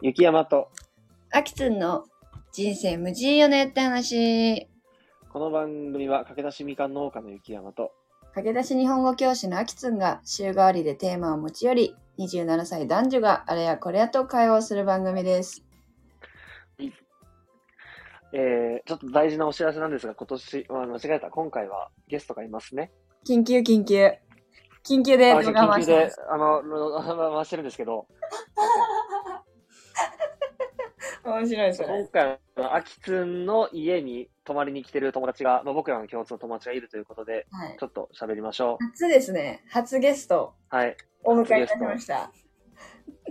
雪山と、あきつんの人生無事よねって話。この番組は駆け出しみかん農家の雪山と、駆け出し日本語教師のあきつんが週替わりでテーマを持ち寄り、27歳男女があれやこれやと会話をする番組です。えー、ちょっと大事なお知らせなんですが、今年、まあ、間違えた。今回はゲストがいますね。緊急緊急。緊急で緊急であの、ろ回してるんですけど、面白いそれ。今回は、あきつんの家に泊まりに来てる友達が、まあ、僕らの共通の友達がいるということで、はい。ちょっと喋りましょ初ですね。初ゲストう。はい。お迎えいたしました。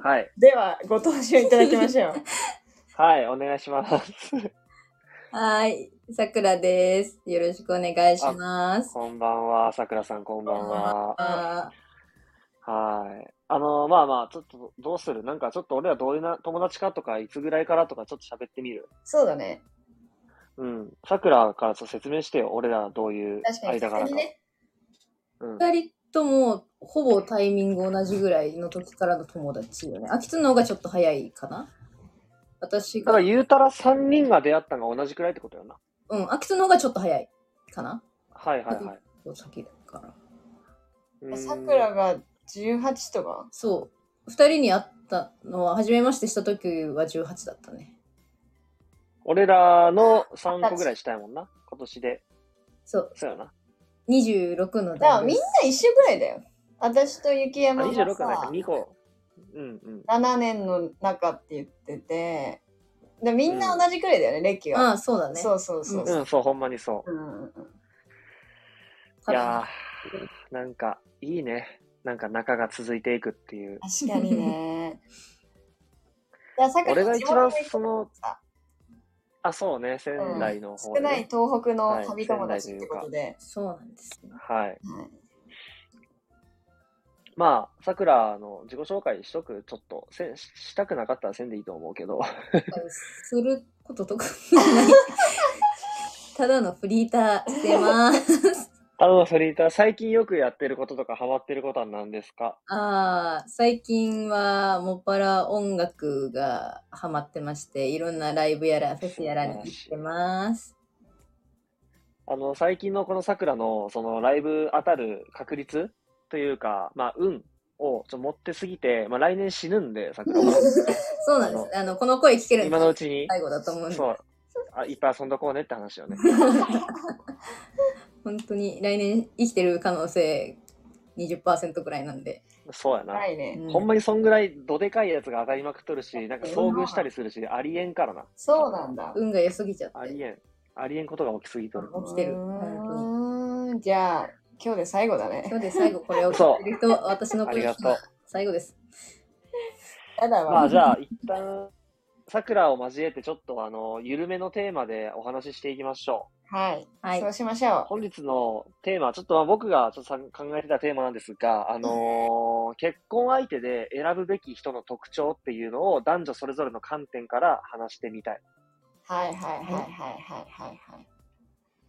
はい。では、ご登場いただきましょう。はい、お願いします。はい、さくらです。よろしくお願いします。こんばんは、さくらさん、こんばんは。あはい。あの、まあまあ、ちょっと、どうする？なんか、ちょっと俺らどういうな友達かとか、いつぐらいからとか、ちょっと喋ってみる？そうだね。うん。さくらからちょっと説明してよ。俺らどういう確かに。間柄か。ね。うん。二人ともほぼタイミング同じぐらいの時からの友達よね。あきつの方がちょっと早いかな？私がだから、、言うたら3人が出会ったのが同じくらいってことよな。うん、あきつの方がちょっと早いかな？はいはいはい。先だから。さくらが18とか？そう。二人に会ったのは、初めましてした時は18だったね。俺らの3個ぐらいしたいもんな。今年で。そう。そうやな。26のだからみんな一緒ぐらいだよ。私と雪あ、山が26はないか、さ、2個。うんうん。7年の中って言ってて、でみんな同じくらいだよね、歴あが。あ、そうだね。そうそうそう。うん、そう、ほんまにそうんうんうんう。いやー、なんか、いいね。なんか仲が続いていくっていう。確かにね。いやさくら俺が一番そのあ、そうね、仙台の方で、少ないね。東北のはい旅友達ってことで。そうなんですね。はい。はいまあ、さくらの自己紹介しとく、ちょっと、せししたくなかったらせんでいいと思うけど。することとかない。ただのフリーターしてます。あの、フリーター、最近よくやってることとか、ハマってることは何ですか？ああ、最近はもっぱら音楽がハマってまして、いろんなライブやらフェスやらに行ってます。あの、最近のこのさくらの、その、ライブ当たる確率というか、まあ、運をちょっと持ってすぎて、まあ、来年死ぬんで、さくらは。そうなんです。あの、この声聞ける今ののうちに、最後だと思うんで、そう。あ、いっぱい遊んどこうねって話よね。本当に来年生きてる可能性20%くらいなんで。そうやな。ないね。うんほんまにそんぐらいどでかいやつが当たりまくっとるし、なんか遭遇したりするし、ありえんからな。そうなんだ。運が良すぎちゃって。ありえん。ありえんことが起きすぎとる。起きてる。じゃあ、今日で最後だ。ね。今日で最後これを聞いてる人、私のありがとう。最後です。やだわ。まあじゃあ、一旦、桜を交えてちょっとあの、緩めのテーマでお話ししていきましょはい。はいそうしましょう。本日のテーマ、ちょっとまあ僕がちょっとさ考えてたテーマなんですが、あのー結婚相手で選ぶべき人の特徴っていうのを男女それぞれの観点から話してみたい。う。はいはいはいはいはいはいはい。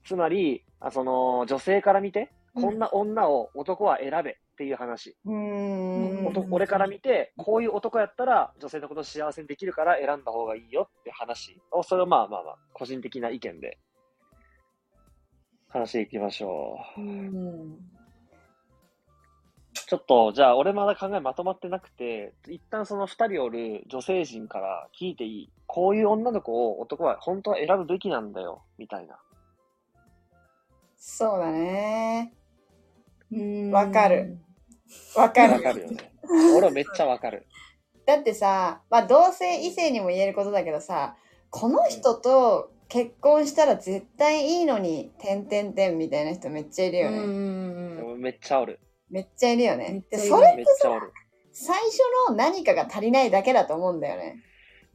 つまり、あその、女性から見て、うんこんな女を男は選べっていう話。うーん。俺から見て、こういう男やったら女性のことを幸せにできるから選んだ方がいいよって話を、それをまあまあまあ、個人的な意見で話していきましょう。うん。ちょっと、じゃあ俺まだ考えまとまってなくて、一旦その二人おる女性陣から聞いていい？こういう女の子を男は本当は選ぶべきなんだよ、みたいな。そうだね。うんわかる。わかわる。かるよね。俺めっちゃわかる。だってさ、まあ同性異性にも言えることだけどさ、この人と結婚したら絶対いいのに、てんてんてんみたいな人めっちゃいるよね。うん。めっちゃおる。めっちゃいるよめねっ。ちゃいるでそれめっちゃおる。最初の何かが足りないだけだと思うんだよね。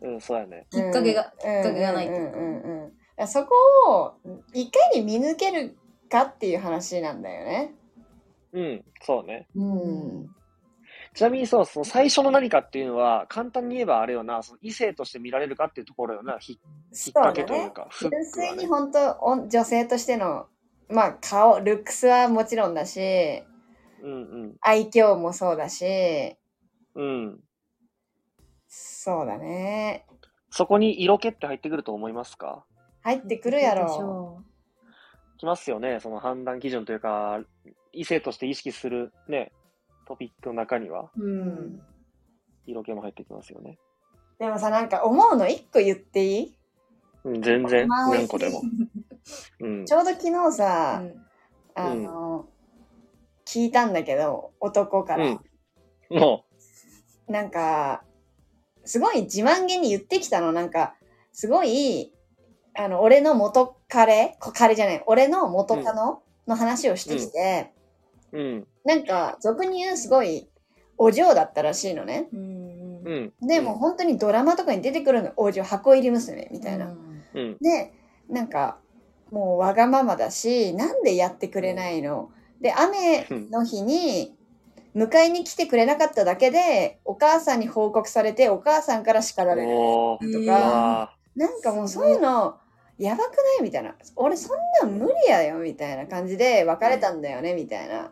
うん、そうやね。きっかけが、うんきっかけがないとうんうんうんそこをいかに見抜けるかっていう話なんだよね。うん、そうね。うん。ちなみにそう、その最初の何かっていうのは、簡単に言えばあれよな、その異性として見られるかっていうところよな、ひきっかけというか、フッ純。粋に本当お女性としてのまあ顔ルックスはもちろんだしうん愛嬌もそうだしうん。うん。そうだね。そこに色気って入ってくると思いますか？入ってくるやろ。ょきますよね。その判断基準というか、異性として意識するね、トピックの中には、う。う。うんん。色気も入ってきますよね。でもさ、なんか思うの一個言っていい？うん、全然、まあ何個でも。うんち。ょうど昨日さ、うんあの、聞いたんだけど、男から。うん。もなんか、すごい自慢げに言ってきたの。なんか、すごい、あの、俺の元彼、こ彼じゃない、俺の元カノの話をしてきて、う、うん。なんか、俗に言うすごい、お嬢だったらしいのね。うん。うん。で、もう本当にドラマとかに出てくるの、お嬢、箱入り娘みたいな。うん。で、なんか、もうわがままだし、なんでやってくれないの？で、雨の日に、迎えに来てくれなかっただけで、お母さんに報告されて、お母さんから叱られる。とえーなんかもうそういうの、やばくない？みたいな。俺そんなん無理やよ、みたいな感じで別れたんだよね、みたいな。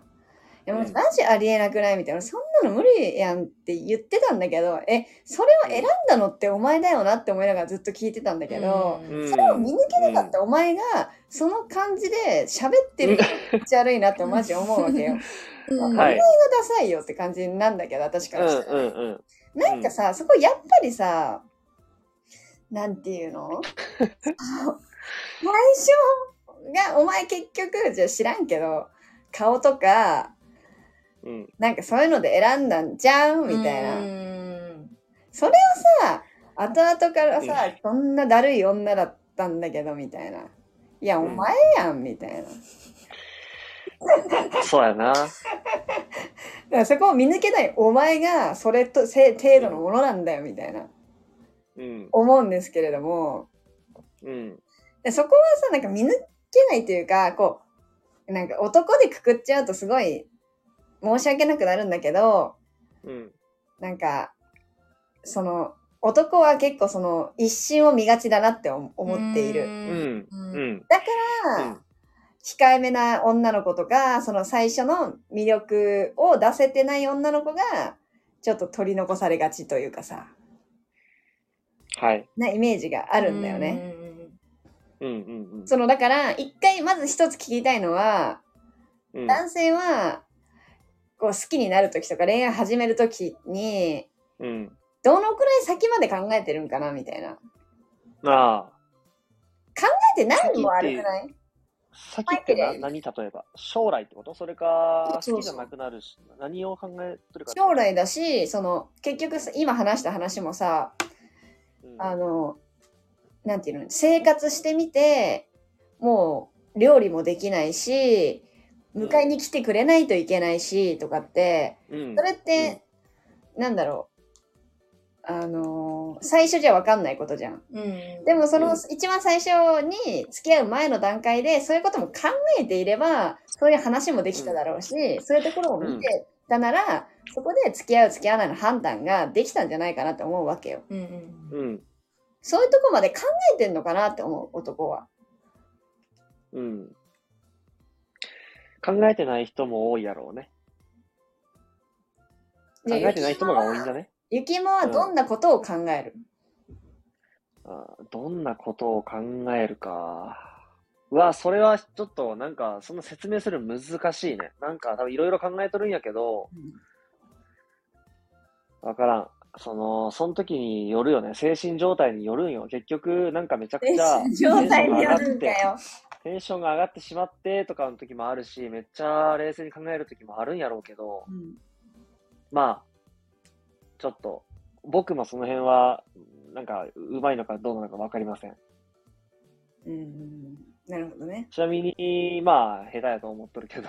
いやもマジありえなくないみたいな。そんなの無理やんって言ってたんだけど、え、それを選んだのってお前だよなって思いながらずっと聞いてたんだけど、ーうんそれを見抜けなかったお前が、その感じで喋ってるのめっちゃ悪いなってマジ思うわけよ。うんはいダサいよって感じなんだけど、私からしたら。うんうんうん。なんかさ、そこやっぱりさ、なんていうの？最初が、お前結局、じゃあ知らんけど、顔とか、うん。なんかそういうので選んだんじゃんみたいな。うんそれをさ、後々からさ、こんなだるい女だったんだけど、みたいな。いや、お前やん、みたいな。だ そうやな。からそこを見抜けないお前が、それとせ程度のものなんだよ、みたいな。うん。思うんですけれども、うん。でそこはさ、なんか見抜けないというか、こう、なんか男でくくっちゃうとすごい申し訳なくなるんだけど、うん。なんか、その、男は結構その一瞬を見がちだなって思思っている。うん。うん。だから、控えめな女の子とか、その最初の魅力を出せてない女の子が、ちょっと取り残されがちというかさ、はい。なイメージがあるんだよね。その、だから、一回まず一つ聞きたいのは、うん男性は、こう好きになるときとか恋愛始めるときに、うん。どのくらい先まで考えてるんかなみたいな。ああ。考えてないのも悪くない？先ってな前って何例えば？将来ってこと？それか好きじゃなくなるし何を考えてるか将来だし、その、結局さ今話した話もさ、うん。あの、なんていうの、生活してみて、もう料理もできないし、迎えに来てくれないといけないし、とかって、うんそれって、なんだろう。あのー最初じゃわかんないことじゃん。うん。でもそのうん一番最初に付き合う前の段階でそういうことも考えていれば、そういう話もできただろうし、そういうところを見てたなら、そこで付き合う付き合わないの判断ができたんじゃないかなって思うわけよ。うんうん。うんそういうとこまで考えてんのかなって思う、男は。うん考えてない人も多いやろうね。考えてない人の方が多いんだね？ゆきもはどんなことを考える、あーどんなことを考えるか。うわそれはちょっとなんかその説明するの難しいね。なんか多分いろいろ考えとるんやけどわからん。そのその時によるよね。精神状態によるんよ。結局なんかめちゃくちゃ状態によるんかよ。テンションが上がってしまってとかの時もあるし、めっちゃ冷静に考える時もあるんやろうけど、うんまあ、ちょっと、僕もその辺は、なんか、うまいのかどうなのかわかりません。うんうんなるほどね。ちなみに、まあ、下手やと思っとるけど。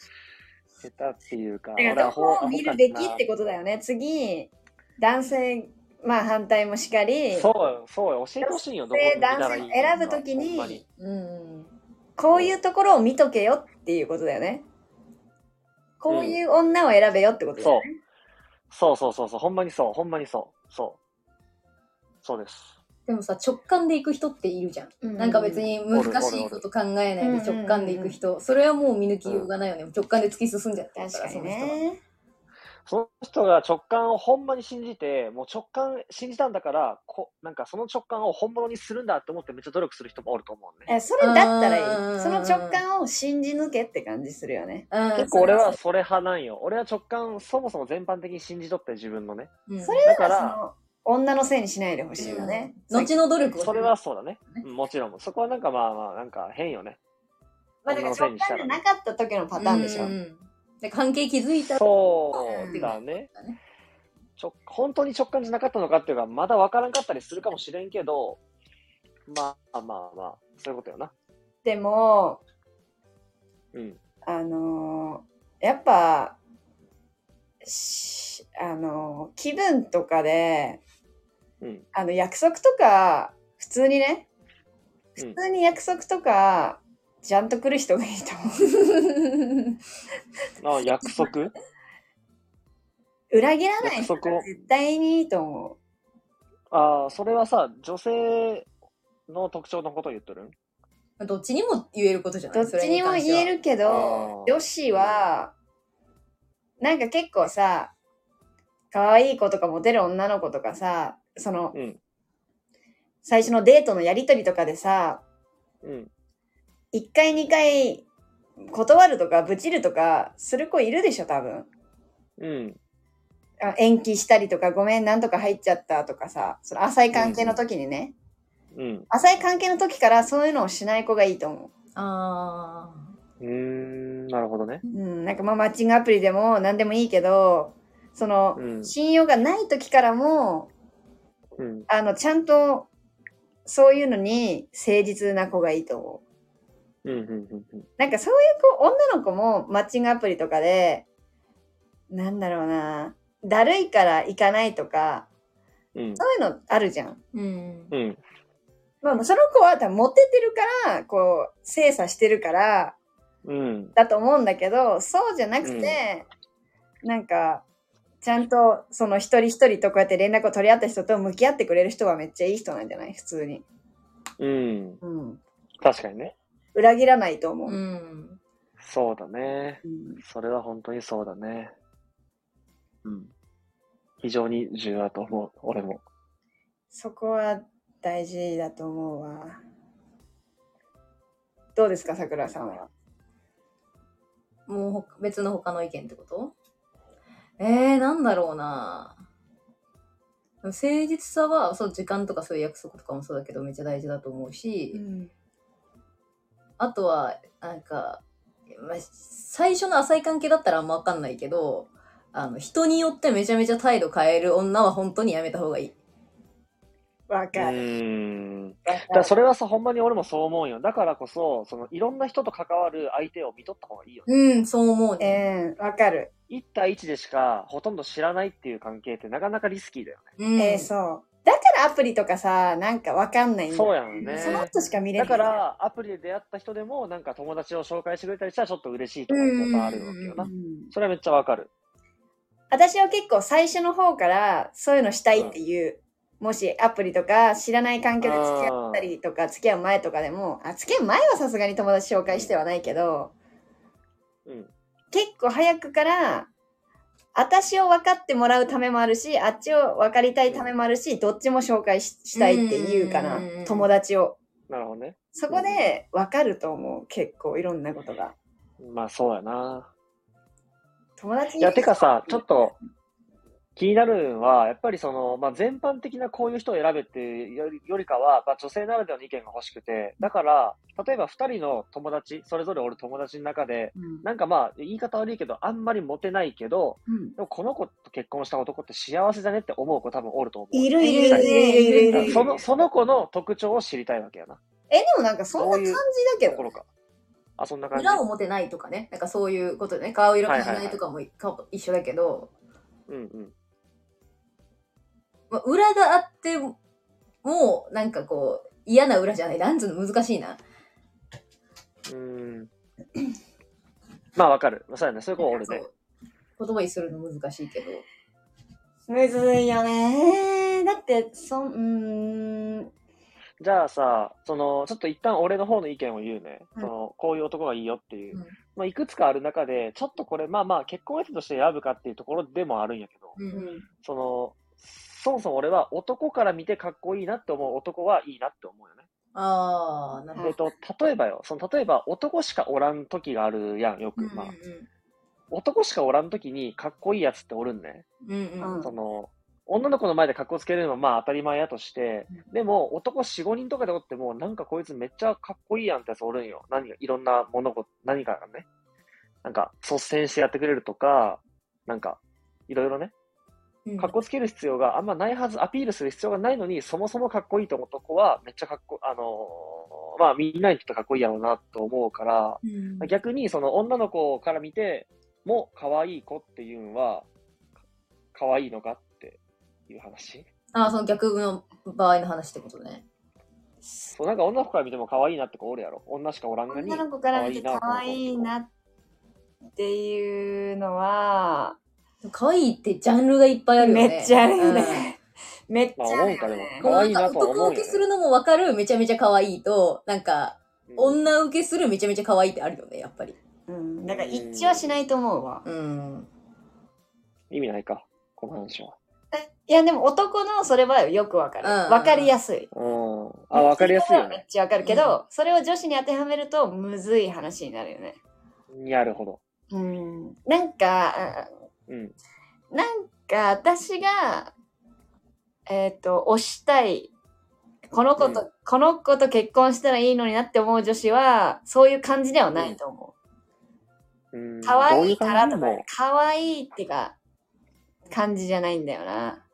下手っていうか、だからどこを見るべきってこことだよね。次、男性、まあ反対もしかり、そうよ、そうよ、教えてほしいよ、ど男性選ぶ時にほんまにうん。こういうところを見とけよっていうことだよね。こういう女を選べよってことだよね。そうそうそうそう、ほんまにそう、ほんまにそう、そう。そうです。でもさ、直感で行く人っているじゃん。うんなんか別に難しいこと考えないで直感で行く人。それはもう見抜きようがないよね。直感で突き進んじゃったから、確かにその人は。ね。その人が直感をほんまに信じて、もう直感信じたんだから、こなんかその直感を本物にするんだって思ってめっちゃ努力する人もおると思うね。え、それだったらいうんい。その直感を信じ抜けって感じするよね。うん結構俺はそれ派なんよ。俺は直感そもそも全般的に信じとって自分のね。うんそれだから、女のせいにしないでほしいよね。後の努力をそれはそうだね。うんもちろん。そこはなんかまあまあ、なんか変よね。まあだから直感じゃなかった時のパターンでしょ。うんで関係築いたそうだね。ちょ本当に直感じゃなかったのかっていうか、まだ分からんかったりするかもしれんけど、まあまあまあ、そういうことよな。でも、うん。あのーやっぱ、しあのー気分とかで、うん。あの、約束とか、普通にね、うん普通に約束とか、ちゃんと来る人がいいと思う。あ約束？裏切らない約束を？絶対にいいと思ああ、それはさ、女性の特徴のことを言っとる？んどっちにも言えることじゃう。ない？どっちにも言えるけあどー、女子は、なんか結構さ、可愛い子とかモテる女の子とかさ、その、うん。最初のデートのやりとりとかでさ、うん。1回2回断るとかブチるとかする子いるでしょ、多分。うん。あ延期したりとか、ごめん、なんとか入っちゃったとかさ、その浅い関係の時にね、うん。浅い関係の時からそういうのをしない子がいいと思あうーん、なるほどね。う。うん、なんかまあマッチングアプリでも何でもいいけど、その、うん信用がない時からも、うん。あの、ちゃんと、そういうのに誠実な子がいいと思う。うん。うん。うん。なんかそういう子、女の子もマッチングアプリとかで、なんだろうな、だるいから行かないとか、うん。そういうのあるじゃん。ーうんうん。まあ、その子は多分モテてるから、こう、精査してるから、うん。だと思うんだけど、そうじゃなくて、なんか、ちゃんと、その一人一人とこうやって連絡を取り合った人と向き合ってくれる人はめっちゃいい人なんじゃない？普通に。うん。うん。確かにね。裏切らないと思う。うんそうだね。うんそれは本当にそうだね。うん。非常に重要だと思う。俺も。そこは大事だと思うわ。どうですか、桜さんは？もうほ別の他の意見ってこと？えー、なんだろうな誠実さは、そう、時間とかそういう約束とかもそうだけど、めっちゃ大事だと思うし、ん。あとは、なんか、まあ、最初の浅い関係だったらあんまわかんないけど、あの、人によってめちゃめちゃ態度変える女は本当にやめた方がいい。うわかる。だそれはさ、ほんまに俺もそう思うよ。だからこそ、その、いろんな人と関わる相手を見とった方がいいよね。うん、そう思うね。えー、わかる。1対1でしかほとんど知らないっていう関係ってなかなかリスキーだよね。うん、えー、そう。だからアプリとかさ、なんかわかんないんだそうやんね。その人しか見れない。だから、アプリで出会った人でも、なんか友達を紹介してくれたりしたらちょっと嬉しいとかってやっぱあるわけよなう。んそれはめっちゃわかる。私は結構最初の方からそういうのしたいっていう、もしアプリとか知らない環境で付き合ったりとか付き合う前とかでも、あ、付き合う前はさすがに友達紹介してはないけど、うん。結構早くから、私を分かってもらうためもあるし、あっちを分かりたいためもあるし、どっちも紹介ししたいっていうかなうん、友達を。なるほどね。そこで分かると思う、結構いろんなことが。まあそうやな。友達いや、てかさ、ちょっと気になるのは、やっぱりその、まあ全般的なこういう人を選べっていうよりよりかは、まあ女性ならではの意見が欲しくて、だから、例えば二人の友達、それぞれおる友達の中で、うんなんかまあ、言い方悪いけど、あんまりモテないけど、うんでもこの子と結婚した男って幸せだねって思う子多分おると思う。いるいるいるいるいる。その、その子の特徴を知りたいわけやな。え、でもなんかそんな感じだけどところか。あ、そんな感じ。裏を持てないとかね、なんかそういうことでね、顔色変えないとかも顔一緒だけど、うんうん。まあ、裏があっても、なんかこう、嫌な裏じゃない。なんつうの難しいな。うーん。まあわかる。そうやね。そういう子おるね。言葉にするの難しいけど。むずいよねだって、そん、うーん。じゃあさ、その、ちょっと一旦俺の方の意見を言うね。うんその、こういう男がいいよっていう。うんまあ、いくつかある中で、ちょっとこれ、まあまあ、結婚相手として選ぶかっていうところでもあるんやけど、うんうんその、そもそも俺は男から見てかっこいいなって思う男はいいなって思うよね。ああ、なるほえっと、例えばよ、その、例えば男しかおらん時があるやん、よく。ど。まあ、男しかおらん時にかっこいいやつっておるんね。うんうんうんうんその、女の子の前でかっこつけるのはまあ当たり前やとして、でも男4、5人とかでおっても、なんかこいつめっちゃかっこいいやんってやつおるんよ。何が、いろんな物事、何かがね。なんか率先してやってくれるとか、なんか、いろいろね、うんかっこつける必要があんまないはず、アピールする必要がないのに、そもそもかっこいいと思った子は、めっちゃかっこ、あのーまあみんなにとってかっこいいやろうなと思うから、うん逆にその女の子から見ても可愛い子っていうのは、可愛いのかっていう話？ああ、その逆の場合の話ってことね。そう、なんか女の子から見ても可愛いなって子おるやろ？女しかおらんのに。女の子から見て可愛いなっていうのは、可愛いってジャンルがいっぱいあるよね。めっちゃあるよね。めっちゃあるよまあ思うねか。可愛いなとは思う男受けするのもわかる、めちゃめちゃ可愛いと、なんか、うん女受けするめちゃめちゃ可愛いってあるよね、やっぱり。うん。だから一致はしないと思うわ。うん。意味ないか、この話は。いや、でも男のそれはよくわかる。うんわかりやすい。うん。あ、わかりやすいよね。めっちゃわかるけど、それを女子に当てはめるとむずい話になるよね。なるほど。うん。なんか、うん。なんか私が、えっ、と、推したい。この子と、うこの子と結婚したらいいのになって思う女子は、そういう感じではないと思うんう。可愛いからとか可愛いってか、感じじゃないんだよな。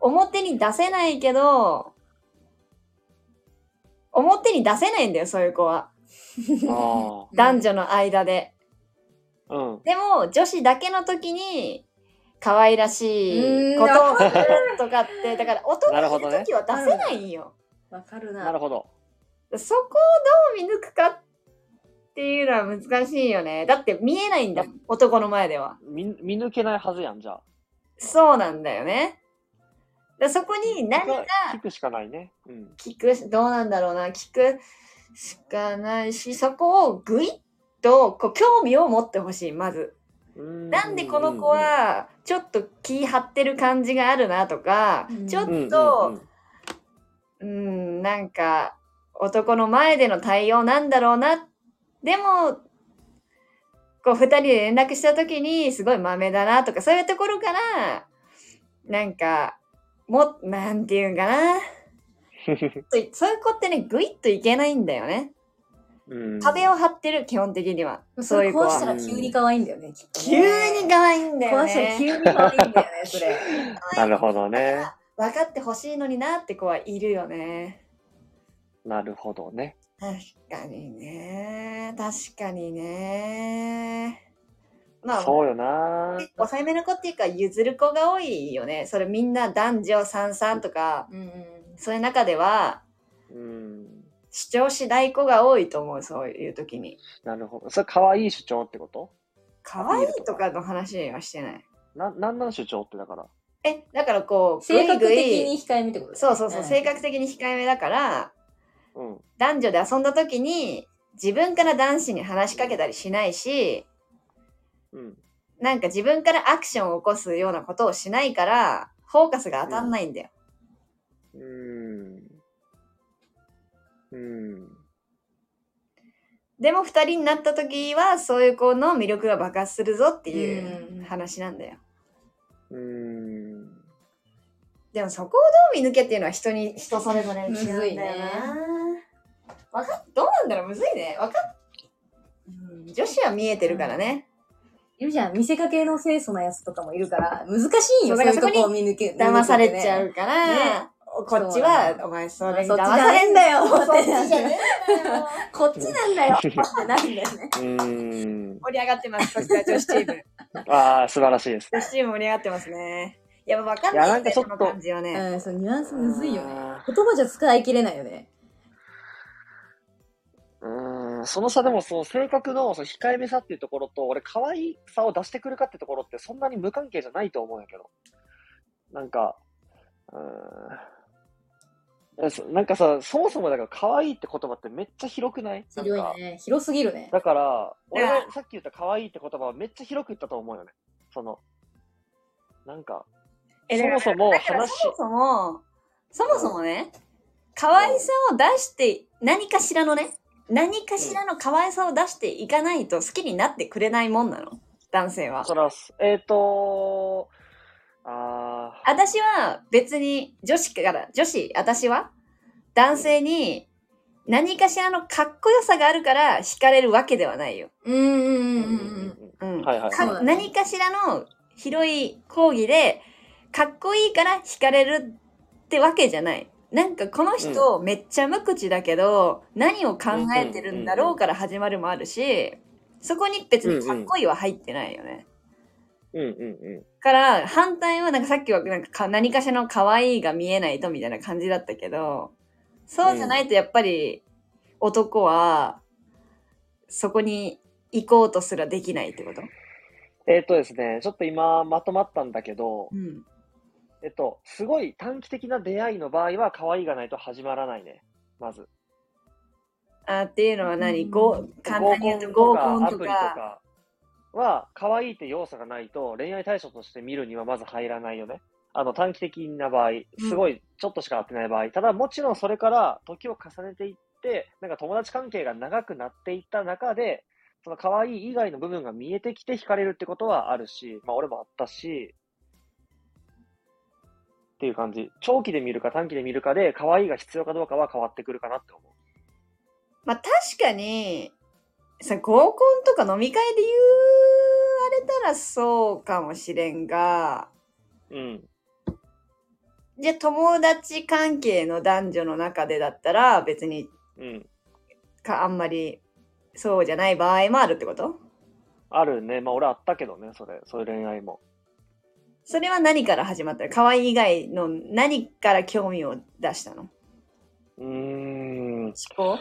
表に出せないけど、表に出せないんだよ、そういう子は。も 男女の間で。でも、女子だけの時に、可愛らしいことをするとかって、だから男の時は出せないんよ。わかるな。なるほど。そこをどう見抜くかっていうのは難しいよね。だって見えないんだ男の前では。見見抜けないはずやん、じゃあ。そうなんだよね。だそこに何が聞くしかないね。うん。聞く、どうなんだろうな、聞くしかないし、そこをぐいっとこう興味を持ってほしい、まず。なんでこの子はちょっと気張ってる感じがあるなとか、うんちょっうんうんうん、と、うん、なんか男の前での対応なんだろうな。でも、こう二人で連絡した時にすごい豆だなとか、そういうところから、なんか、も、なんていうんかな。そういう子ってね、ぐいっといけないんだよね。うん壁を張ってる、基本的には。そそういう子れ壊したは。ら急に可愛いんだよね、きっとね急に可愛いんだよ壊したらね。急に可愛いんだよね、それ。なるほどね。分かってほしいのになって子はいるよね。なるほどね。確かにね。確かにね。まあ、そうよな。抑えめの子っていうか、譲る子が多いよね。それみんな男女三々とか、うんうん。そういう中では、うん。主張しない子が多いと思う、そういう時に。なるほど。それ可愛い主張ってこと？可愛いとかの話はしてない。な、なんなん主張ってだから。え、だからこう、性格的いに控えめってことねそうそうそう、性格的に控えめだから、うん。男女で遊んだ時に自分から男子に話しかけたりしないし、うん。なんか自分からアクションを起こすようなことをしないから、フォーカスが当たんないんだよ。うーん。うん。でも二人になった時は、そういう子の魅力が爆発するぞっていううん。話なんだよ。うーん。でもそこをどう見抜けっていうのは人に、人それぞれ違うんだよな。むずいねわかっ、どうなん。だろうむずいね。わかっ、うん、女子は見えてるからね。いるじゃん。見せかけの清楚なやつとかもいるから、難しいん。よ。そういうとこを見抜け。騙されちゃうから、ねこっちは、お前それに騙されんだよ。っちじゃねえんだよ。こっちなんだよ ってなるんだよね。盛り上がってます、そちら女子チーム。ああ、素晴らしいです。女子チーム盛り上がってますね。いや、わかんなね、ないんかちょっとその感じはね。うん、そう、ニュアンスむずいよね。あ言葉じゃ使い切れないよね。その差でも、その性格のその控えめさっていうところと、俺、可愛さを出してくるかってところって、そんなに無関係じゃないと思うんやけど。なんか、うーん。なんかさ、そもそもだから可愛いって言葉ってめっちゃ広くない？広いね。広すぎるね。だから、俺さっき言った可愛いって言葉はめっちゃ広く言ったと思うよね。その、なんか、えそもそも話そもそも、そもそもね、可愛さを出して、何かしらのね、何かしらの可愛さを出していかないと好きになってくれないもんなの。男性は。そら、えっ、ー、とあー私は別に女子から、女子、私は男性に何かしらのかっこよさがあるから惹かれるわけではないよ。うんうんうんうんうん。うん。はいはいかそうだね何かしらの広い講義で、かっこいいから惹かれるってわけじゃない。なんかこの人めっちゃ無口だけど、何を考えてるんだろうから始まるもあるし、そこに別にかっこいいは入ってないよね。うんうんうん。から、反対はなんかさっきはなんかか何かしらの可愛いが見えないとみたいな感じだったけど、そうじゃないとやっぱり男はそこに行こうとすらできないってこと？えっ、とですね、ちょっと今まとまったんだけど、うん。えっと、すごい短期的な出会いの場合は可愛いがないと始まらないね。まず。あっていうのは何、うんご簡単に言うと合コンとか。かは、可愛いって要素がないと恋愛対象として見るにはまず入らないよね。あの、短期的な場合、すごいちょっとしか会ってない場合。ただ、もちろんそれから時を重ねていって、なんか友達関係が長くなっていった中で、その可愛い以外の部分が見えてきて惹かれるってことはあるし、まあ俺もあったし、っていう感じ。長期で見るか短期で見るかで、可愛いが必要かどうかは変わってくるかなって思う。まあ確かに、さ、合コンとか飲み会で言われたらそうかもしれんが、うん。じゃあ友達関係の男女の中でだったら別にうん。かあんまりそうじゃない場合もあるってこと？あるね。まあ俺あったけどね、それ。そういう恋愛も。それは何から始まった？の可愛い以外の何から興味を出したの？うーん。思考？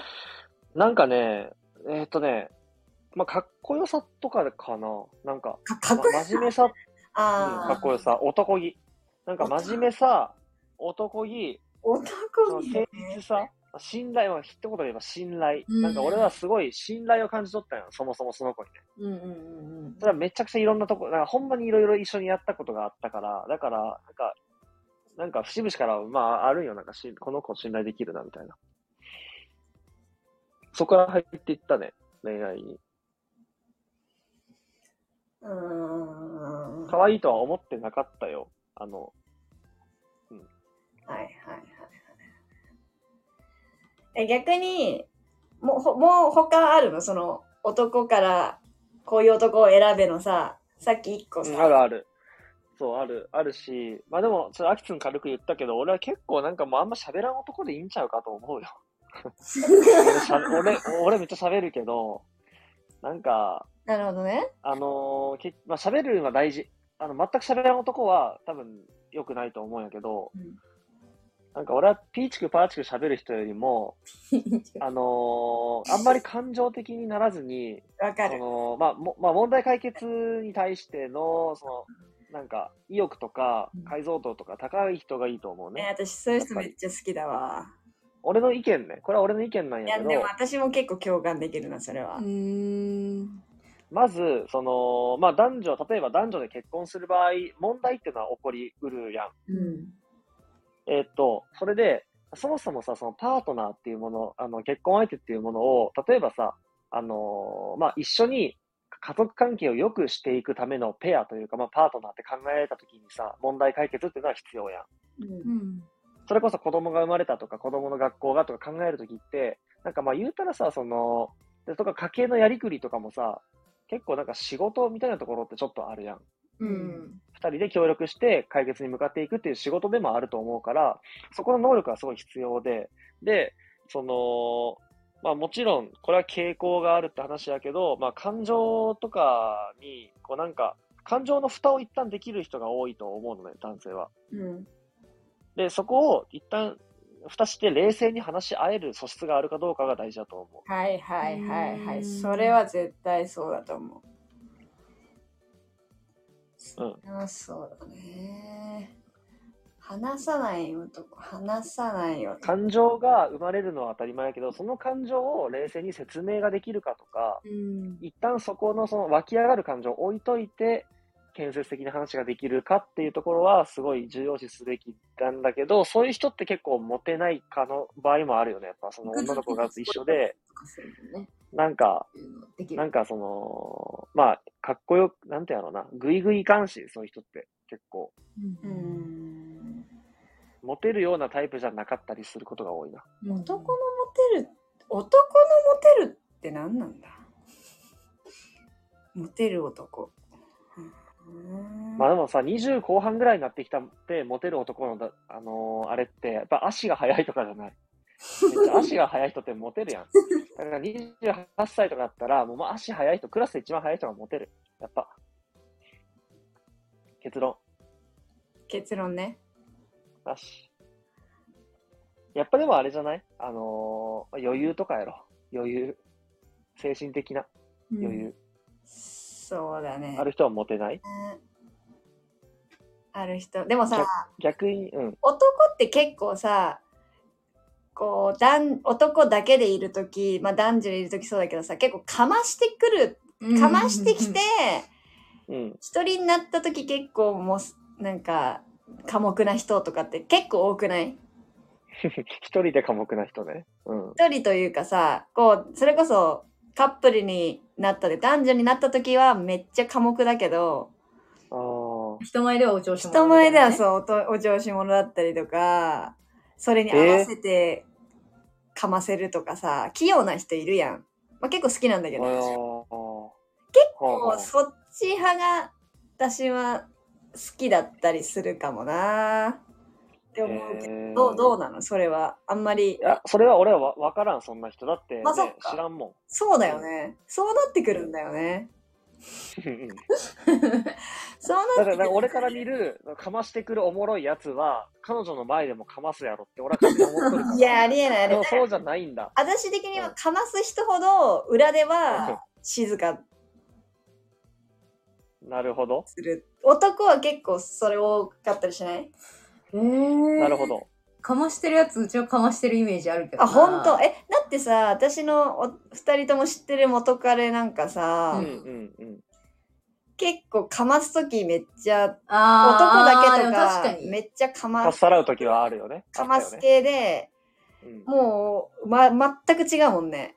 なんかね、えっ、とね、まあかっこよさとかかな。なんか、かかっこよま真面目さ、うん、かっこよさ、男気。なんか真面目さ、男気、そ男気の誠実さ、信頼は、一言で言えば信頼。うんなんか俺はすごい信頼を感じ取ったよ。そもそもその子にね。うんうんうんうんそれはめちゃくちゃいろんなとこ、なんかほんまにいろいろ一緒にやったことがあったから、だから、なんか、なんか節々から、まあ、あるんよ。なんかし、この子信頼できるな、みたいな。そこから入っていったね、恋愛に。うーん。可愛いとは思ってなかったよ。あの、はいはいはいはい。え、逆に、もう、ほもう他あるの？その、男から、こういう男を選べのさ、さっき一個さ、うんあるある。そう、ある、あるし、まあでも、ちょっとアキツン軽く言ったけど、俺は結構なんかもうあんま喋らん男でいいんちゃうかと思うよ。俺俺、俺めっちゃ喋るけど、なんか、なるほどね。あのーけまあ、喋るのは大事。あの、全く喋らん男は多分良くないと思うんやけど、うんなんか俺はピーチクパーチク喋る人よりも、あのーあんまり感情的にならずに、そわかる。のまあもまあ、問題解決に対しての、その、なんか、意欲とかうん解像度とか高い人がいいと思うね、ね。私そういう人めっちゃ好きだわ。俺の意見ね。これは俺の意見なんいや、やけどでも、私も結構共感できるな、それは。うーん。まず、その、まあ男女、例えば男女で結婚する場合、問題っていうのは起こりうるやん。うん。えーっと、それで、そもそもさ、そのパートナーっていうもの、あの、結婚相手っていうものを、例えばさ、あのーまあ、一緒に家族関係を良くしていくためのペアというか、まあ、パートナーって考えられたときにさ、問題解決っていうのは必要やん。うんうん。それこそ子供が生まれたとか、子供の学校がとか考えるときって、なんかまあ言うたらさ、その、でとか家計のやりくりとかもさ、結構なんか仕事みたいなところってちょっとあるやん。うん。二人で協力して解決に向かっていくっていう仕事でもあると思うから、そこの能力はすごい必要で、で、その、まあもちろん、これは傾向があるって話やけど、まあ感情とかに、こうなんか、感情の蓋を一旦できる人が多いと思うのね、男性は。うん。で、そこを一旦蓋して冷静に話し合える素質があるかどうかが大事だと思う。はいはいはいはい。うんそれは絶対そうだと思う。うんあそうだね。話さない男、話さない男。感情が生まれるのは当たり前だけど、その感情を冷静に説明ができるかとか、うん。一旦そこのその湧き上がる感情を置いといて、建設的な話ができるかっていうところはすごい重要視すべきなんだけど、そういう人って結構モテないかの場合もあるよね。やっぱその女の子が一緒で。なんか。なんかその、まあ、かっこよく、なんてやろうな、ぐいぐい感し、そういう人って結構、う。うんん。モテるようなタイプじゃなかったりすることが多いな。男のモテる、男のモテるって何なんだ？モテる男。うんまあでもさ、20後半ぐらいになってきたって、モテる男のだ、あのーあれって、やっぱ足が速いとかじゃない。足が速い人ってモテるやん。だから28歳とかだったら、もうまあ足速い人、クラスで一番速い人がモテる。やっぱ。結論。結論ね。なし。やっぱでもあれじゃない？あのー余裕とかやろ。余裕。精神的な余裕。そうだね。ある人はモテない？ある人。でもさ、逆に、うん。男って結構さ、こう、男男だけでいるとき、まあ男女でいるときそうだけどさ、結構かましてくる、うんかましてきて、うん。一人になったとき結構もう、なんか、寡黙な人とかって結構多くない？一人で寡黙な人ね。うん。一人というかさ、こう、それこそカップルになったで、男女になったときはめっちゃ寡黙だけど。人前ではお調子者人前ではう。そう、おとお調子者だったりとか、それに合わせてかませるとかさ、器用な人いるやん。まあ、結構好きなんだけど、結構そっち派が私は好きだったりするかもなって思うけど、どうどうなの？それは。あんまりい、や、それは俺はわ分からん、そんな人。だって、ねまあそ知らんもそうだよね。そうなってくるんだよね。そうなってくるだから、だから俺から見る、かましてくるおもろいやつは、彼女の前でもかますやろって俺は勝手に思っとるから。いや、ありえない、ありえない。でもそうじゃないんだ。私的にはかます人ほど裏では静かなるほど。する。男は結構それ多かったりしない？えー、なるほ。ど。かましてるやつ、うちはかましてるイメージあるけどあ、な。本当え、だってさ、私のお二人とも知ってる元彼なんかさ、うんうんうん。結構かますときめっちゃ、男だけとかめっちゃかかまっ、さらうときはあるよね。かます系で、うんもう、ま、全く違うもんね。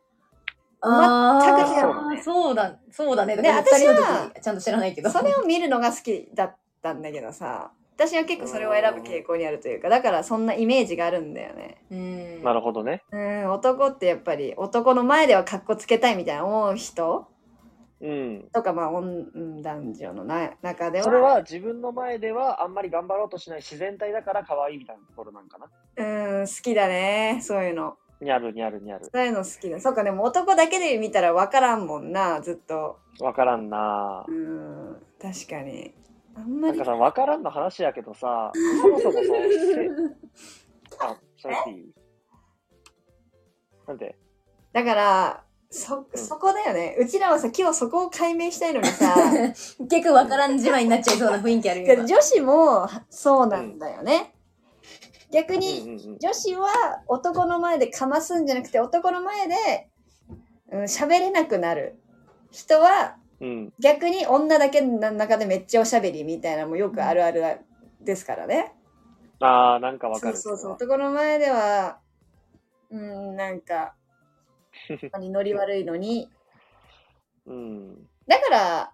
あ全く違うーそうだ、そうだね。でで、私私はの時ちゃんと知らないけど。それを見るのが好きだったんだけどさ、私は結構それを選ぶ傾向にあるというか、だからそんなイメージがあるんだよね。うん。なるほどね。うん、男ってやっぱり男の前では格好つけたいみたいな思う人うん。とか、まあ、おんうん男女のな中では。それは自分の前ではあんまり頑張ろうとしない自然体だから可愛いみたいなところなんかな。うん、好きだね。そういうの。にゃるにゃるにゃる。そういうの好きだ。そうか、でも男だけで見たら分からんもんな、ずっと。わからんなうん、確かに。あんまりなんか。さ、わからんの話やけどさ、そもそもそう、せ あ、それっていいなんで？だから、そ、そこだよね。うちらはさ、今日そこを解明したいのにさ、結構わからん自慢になっちゃいそうな雰囲気あるよ。女子もそうなんだよね。逆うんに、うんうん。女子は男の前でかますんじゃなくて、男の前でうん喋、れなくなる人は、うん。逆に女だけの中でめっちゃおしゃべりみたいなのもよくあるあるですからね。ああ、なんかわかる。そうそうそう。男の前では、うん、なんか、ノリ悪いのに。うん。だから、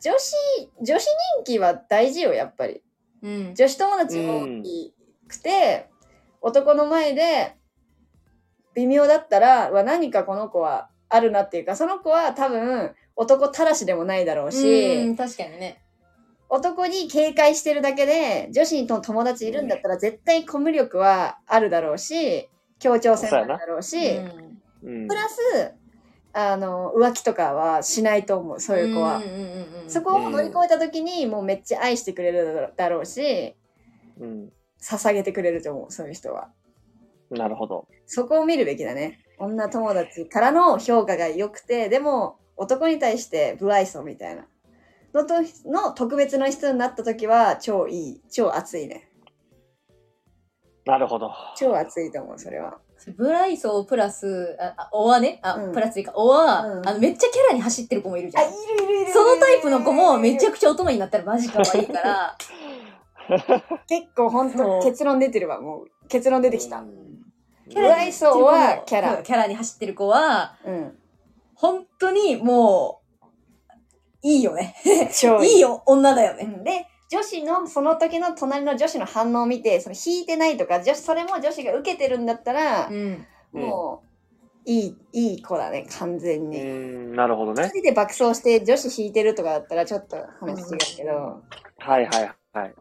女子、女子人気は大事よ、やっぱり。うん。女子友達が大きくて、男の前で微妙だったら、うわ何かこの子はあるなっていうか、その子は多分男たらしでもないだろうし、うん、確かにね。男に警戒してるだけで、女子と友達いるんだったら絶対コミュ力はあるだろうし、協調性もあるだろうし、うプ。ラス、あの、浮気とかはしないと思う、そういう子は。そこを乗り越えた時にもうめっちゃ愛してくれるだろうし、うん。捧げてくれると思う、そういう人は。なるほど。そこを見るべきだね。女友達からの評価が良くて、でも男に対して不愛想みたいな。のとの特別な人になった時は超いい、超熱いね。なるほど。超熱いと思う、それは。ブライソープラス、あ、あおはね、あ、うんプラスでいいか、おは、うんあの、めっちゃキャラに走ってる子もいるじゃん。るいるそのタイプの子もめちゃくくちゃ乙女になったらマジ可愛いから、結構本当結論出てるわ、もう。結論出てきた。ブライソーはキャラキャラに走ってる子は、うん。本当にもう、いいよね。超いいよ、女だよね。うんで、女子の、その時の隣の女子の反応を見て、その引いてないとか、女子、それも女子が受けてるんだったら、うん。もう、いい、いい子だね、完全うに。ん、なるほどね一。人で爆走して女子引いてるとかだったらちょっと話違うけど、はいはいはい。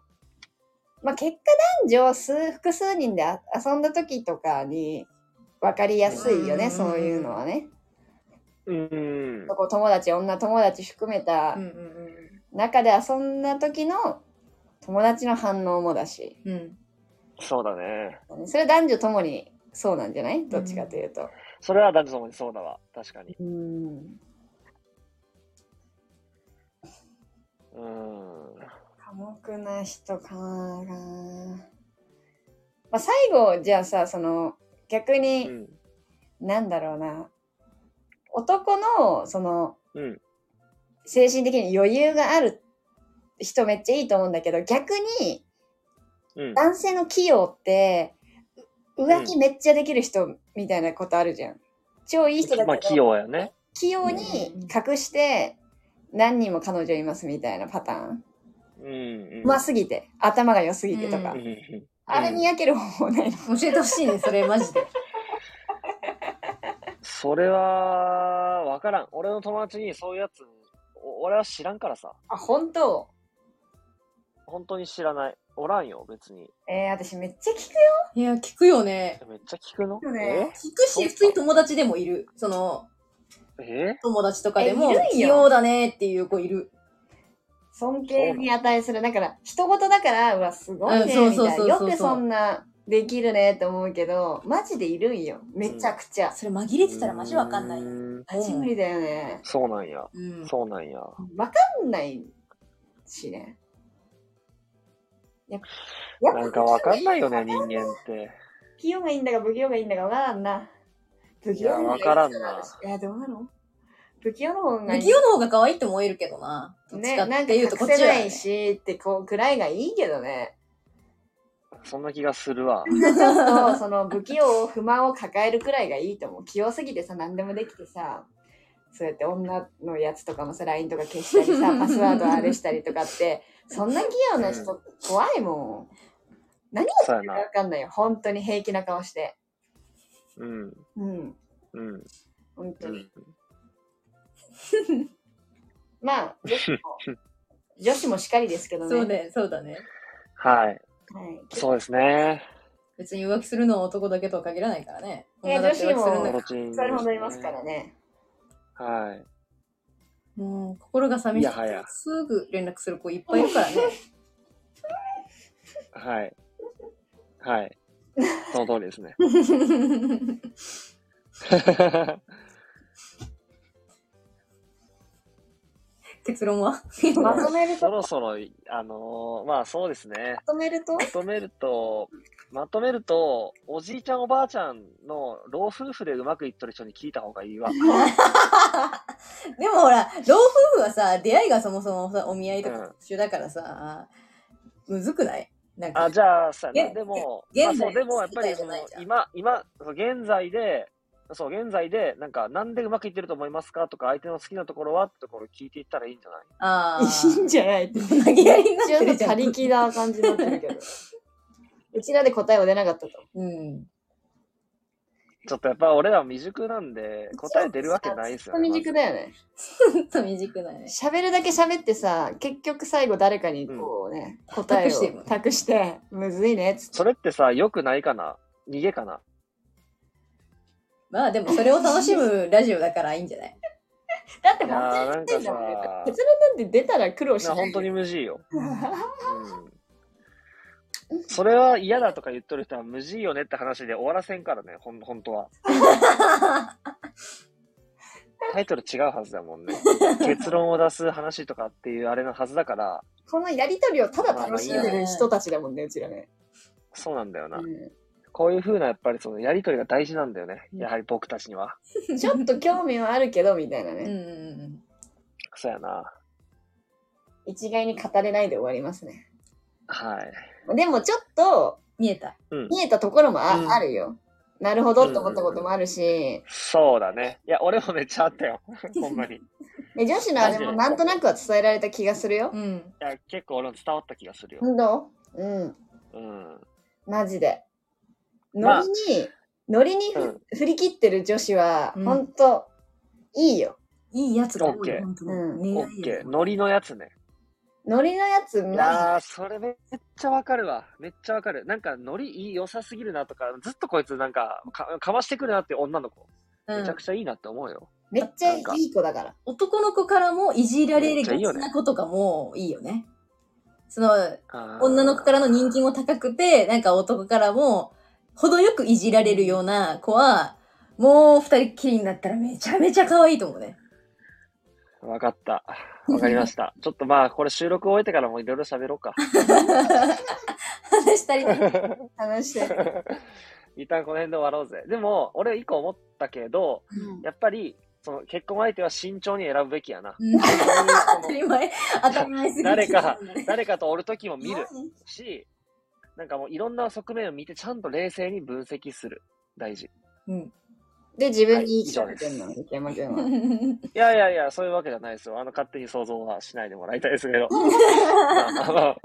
まあ結果男女数、複数人であ遊んだ時とかに分かりやすいよね、うんそういうのはね。うん。こう友達、女友達含めたうんうん中で遊んだ時の友達の反応もだし、うん。うん。そうだね。それは男女ともにそうなんじゃない？どっちかというと。それは男女ともにそうだわ。確かに。うん。うん。寡黙な人かな。まあ、最後、じゃあさ、その、逆うに、ん。なんだろうな。男の、その、うん。精神的に余裕がある人めっちゃいいと思うんだけど、逆に、うん。男性の器用って、う浮気めっちゃできる人みたいなことあるじゃん。超いい人だまあ、けど、器用やね。器用に隠して何人も彼女いますみたいなパターン。うん。うますぎて、頭が良すぎてとか。うんうんあれに焼ける方法ないの？教えてほしいね、それマジで。それは、わからん。俺の友達にそういうやつ、お俺は知らんからさ。あ、本当？本当に知らない。おらんよ、別に。えー、私めっちゃ聞くよ。いや、聞くよね。めっちゃ聞くの？ね聞くし、普通に友達でもいる。その、え？え友達とかでも器用だねっていう子いる。尊敬に値する。だから、人事だから、うわ、すごいね、うんそうみたいな。そうそうそうよくそんなできるねって思うけど、マジでいるんよ。めちゃくちゃ。それ紛れてたらマジわかんない。うーんマジ無理だよね。そうなんや。うん。そうなんや。わかんないしね。やっぱなんかわかんないよね、人間って。器用がいいんだか不器用がいいんだかわからんな。不器いや用の方がいいわからんな。いや、どうなの？不器用の方がいい。不器用の方が可愛いって思えるけどな。どっちね、かなんか隠っていうとこっちは、ねせない。しってこうくらいがいいけどね。そんな気がするわ。ちょっとその不器用不満を抱えるくらいがいいと思う。器用すぎてさ何でもできてさそうやって女のやつとかもさ LINE とか消したりさ パスワードあれしたりとかってそんな器用な人怖いもん。何をそうやな。するかわかんないよ。本当に平気な顔して。うん。うん。うん。本当に。うん。まあ女子も女子もしかりですけどね。そうね、そうだね。はい。はい。そうですね。別に浮気するのは男だけとは限らないからね。いや女だって浮気するんだかオロチンそれほどいますからね。はい。ら。もう、心が寂しくていすぐ連絡する子いっぱいいるからね。はい。はい。その通りですね。結論は？まとめると、そろそろ、あのーまあそうですね。まとめると、まとめると、まとめると、おじいちゃんおばあちゃんの老夫婦でうまくいっとる人に聞いた方がいいわ。でもほら、老夫婦はさ、出会いがそもそもさ、お見合いとかうん。特殊だからさ、むずくない？なんか。あ、じゃあさ、げでも、げまあ、でもやっぱりその今、今、現在で、そう、現在で、なんか、なんでうまくいってると思いますかとか、相手の好きなところはってところ聞いていったらいいんじゃない？あいいんじゃないって。投げやりになってちょっとるじゃん。他力な感じになってるけど。うちらで答えは出なかったと。うん。ちょっとやっぱ俺らは未熟なんで、答え出るわけないですよね。未熟だよね。ちょっと短くないね。喋るだけ喋ってさ、結局最後誰かにこうね、答え託してるもんを託して、むずいねっつって。それってさ、良くないかな？逃げかな？まあでもそれを楽しむラジオだからいいんじゃない？だってもんねさ結論なんて出たら苦労しない。いや本当に無事よ。うん。それは嫌だとか言っとる人は無事よねって話で終わらせんからね、ほん、本当は。タイトル違うはずだもんね。結論を出す話とかっていうあれのはずだから、このやりとりをただ楽しんでる人たちだもんね、うちらね。そうなんだよな。うんこういう風な、やっぱりそのやりとりが大事なんだよね。うんやはり僕たちには。ちょっと興味はあるけど、みたいなね。うんうんうん。そうやな。一概に語れないで終わりますね。はい。でもちょっと見えた。見えたところもあ,、うんあるよ。なるほどって思ったこともあるし、そうだね。いや、俺もめっちゃあったよ。ほんまに。女子のあれもなんとなくは伝えられた気がするよ。うん。や、結構俺も伝わった気がするよ。ほんとうん。うん。マジで。まあノリに、ノリにふ、うん振り切ってる女子は、うんほんと、いいよ。いいやつが多いオッケー本当にうん狙いオッケー。やノリのやつね。ノリのやつ、いマやー、それめっちゃわかるわ。めっちゃわかる。なんか、ノリいい、良さすぎるなとか、ずっとこいつなんか、かかましてくるなって女の子、うんめちゃくちゃいいなって思うよ。ジ、めっちゃいい子だから。男の子からもいじられるめっちな子とかもいいよね。その、あー女の子からの人気も高くて、なんか男からも、程よくいじられるような子は、もう二人っきりになったらめちゃめちゃ可愛いと思うね。わかった。わかりました。ちょっとまあ、これ収録終えてからもいろいろ喋ろうか。話したりね。話して。一旦この辺で終わろうぜ。でも、俺一個思ったけど、やっぱり、その結婚相手は慎重に選ぶべきやな。当たり前、当たり前すぎる誰か、誰かとおるときも見るうんし、なんかもういろんな側面を見てちゃんと冷静に分析する。大事。うん。で、自分に言い。いやいやいや、そういうわけじゃないですよ。あの、勝手に想像はしないでもらいたいですけど。は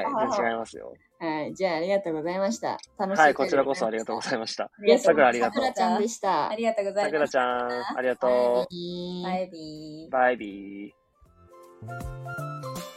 い、全然違いますよ。はい。じゃあ、ありがとうございました。楽しいはい、こちらこそありがとうございました。さくらありがとうさくらちゃんでした。ありがとうござさくらいます。ちゃん、ありがとう。はいバイビー。バイビー。